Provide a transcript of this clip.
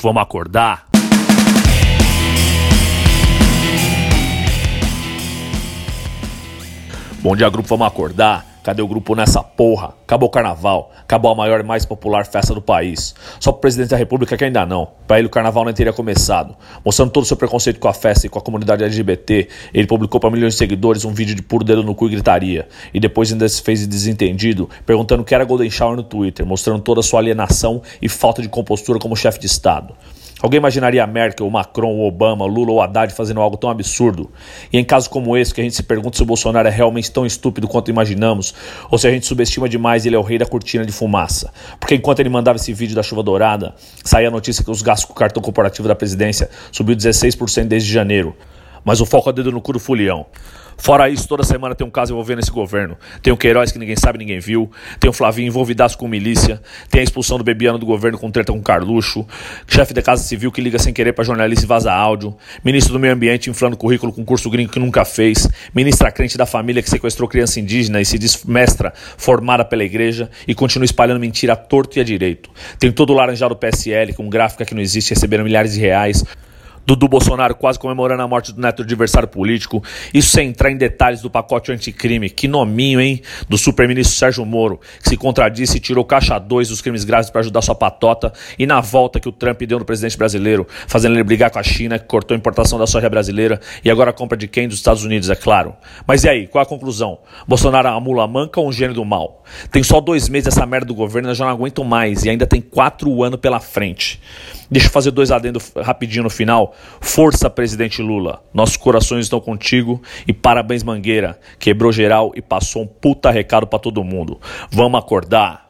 Vamos acordar? Bom dia, grupo. Vamos acordar? Cadê o grupo nessa porra? Acabou o carnaval. Acabou a maior e mais popular festa do país. Só pro presidente da república que ainda não. Para ele o carnaval nem teria começado. Mostrando todo o seu preconceito com a festa e com a comunidade LGBT, ele publicou para milhões de seguidores um vídeo de puro dedo no cu e gritaria. E depois ainda se fez desentendido, perguntando o que era Golden Shower no Twitter, mostrando toda a sua alienação e falta de compostura como chefe de Estado. Alguém imaginaria Merkel, Macron, Obama, Lula ou Haddad fazendo algo tão absurdo? E em casos como esse, que a gente se pergunta se o Bolsonaro é realmente tão estúpido quanto imaginamos, ou se a gente subestima demais ele é o rei da cortina de fumaça. Porque enquanto ele mandava esse vídeo da chuva dourada, saía a notícia que os gastos com o cartão corporativo da presidência subiu 16% desde janeiro. Mas o foco é dedo no cu do fulião. Fora isso, toda semana tem um caso envolvendo esse governo. Tem o Queiroz que ninguém sabe, ninguém viu. Tem o Flavinho envolvidaço com milícia. Tem a expulsão do Bebiano do governo com treta com Carluxo. Chefe da Casa Civil que liga sem querer para jornalista e vaza áudio. Ministro do Meio Ambiente inflando currículo com curso gringo que nunca fez. Ministra crente da família que sequestrou criança indígena e se diz mestra formada pela igreja e continua espalhando mentira a torto e a direito. Tem todo o laranjado PSL com gráfica que não existe recebendo milhares de reais. Dudu Bolsonaro quase comemorando a morte do neto adversário político. Isso sem entrar em detalhes do pacote anticrime. Que nominho, hein? Do superministro Sérgio Moro, que se contradisse e tirou caixa 2 dos crimes graves para ajudar sua patota. E na volta que o Trump deu no presidente brasileiro, fazendo ele brigar com a China, que cortou a importação da soja brasileira e agora a compra de quem? Dos Estados Unidos, é claro. Mas e aí, qual a conclusão? Bolsonaro é uma mula manca ou um gênio do mal? Tem só dois meses essa merda do governo, eu já não aguento mais. E ainda tem quatro anos pela frente. Deixa eu fazer dois adendos rapidinho no final. Força, presidente Lula. Nossos corações estão contigo e parabéns, Mangueira. Quebrou geral e passou um puta recado para todo mundo. Vamos acordar.